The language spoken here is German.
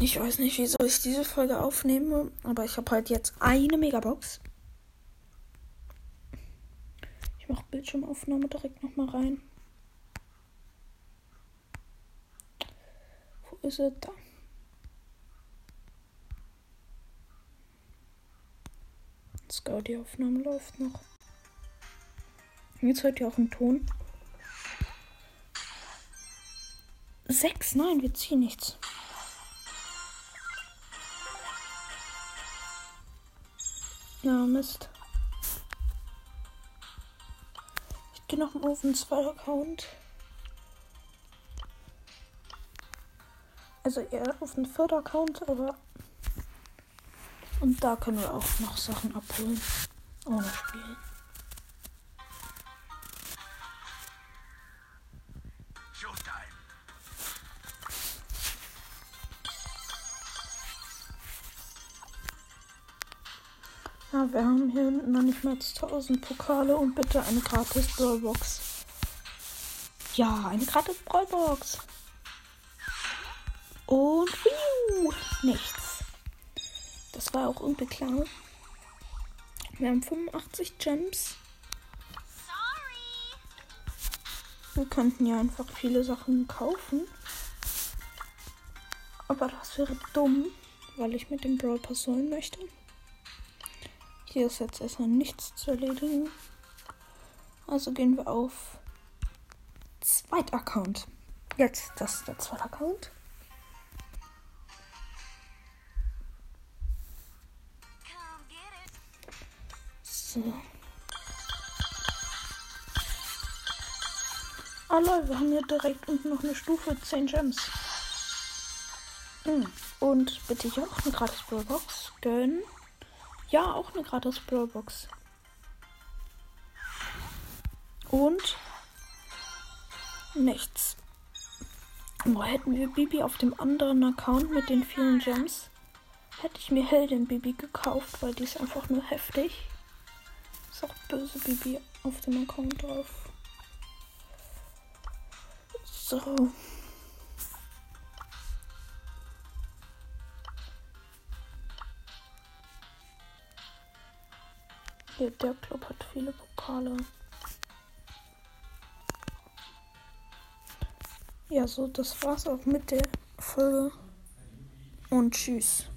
Ich weiß nicht, wieso ich diese Folge aufnehme, aber ich habe halt jetzt eine Megabox. Ich mache Bildschirmaufnahme direkt nochmal rein. Wo ist er da? Scout, die Aufnahme läuft noch. Jetzt hört ihr auch einen Ton. Sechs, nein, wir ziehen nichts. Ja, Mist. Ich gehe noch mal auf den zweiten Account. Also eher auf den vierten Account, aber. Und da können wir auch noch Sachen abholen. Ohne Spielen. Ja, wir haben hier noch nicht mehr 1000 Pokale und bitte eine gratis Brawlbox. Ja, eine gratis Brawlbox. Und wiu, nichts. Das war auch irgendwie klar. Wir haben 85 Gems. Wir könnten ja einfach viele Sachen kaufen. Aber das wäre dumm, weil ich mit dem Brawl Pass holen möchte. Hier ist jetzt erstmal nichts zu erledigen. Also gehen wir auf zweiter Account. Jetzt, das ist der zweite Account. So. Ah Leute, wir haben hier direkt unten noch eine Stufe 10 Gems. Hm. Und bitte hier auch eine gratis Box gönnen. Ja, auch eine gratis Brawlbox. Und nichts. Wo hätten wir Bibi auf dem anderen Account mit den vielen Gems? Hätte ich mir Heldin Bibi gekauft, weil die ist einfach nur heftig. Ist auch böse Bibi auf dem Account drauf. So. Hier, der Club hat viele Pokale. Ja, so, das war's auch mit der Folge. Und tschüss.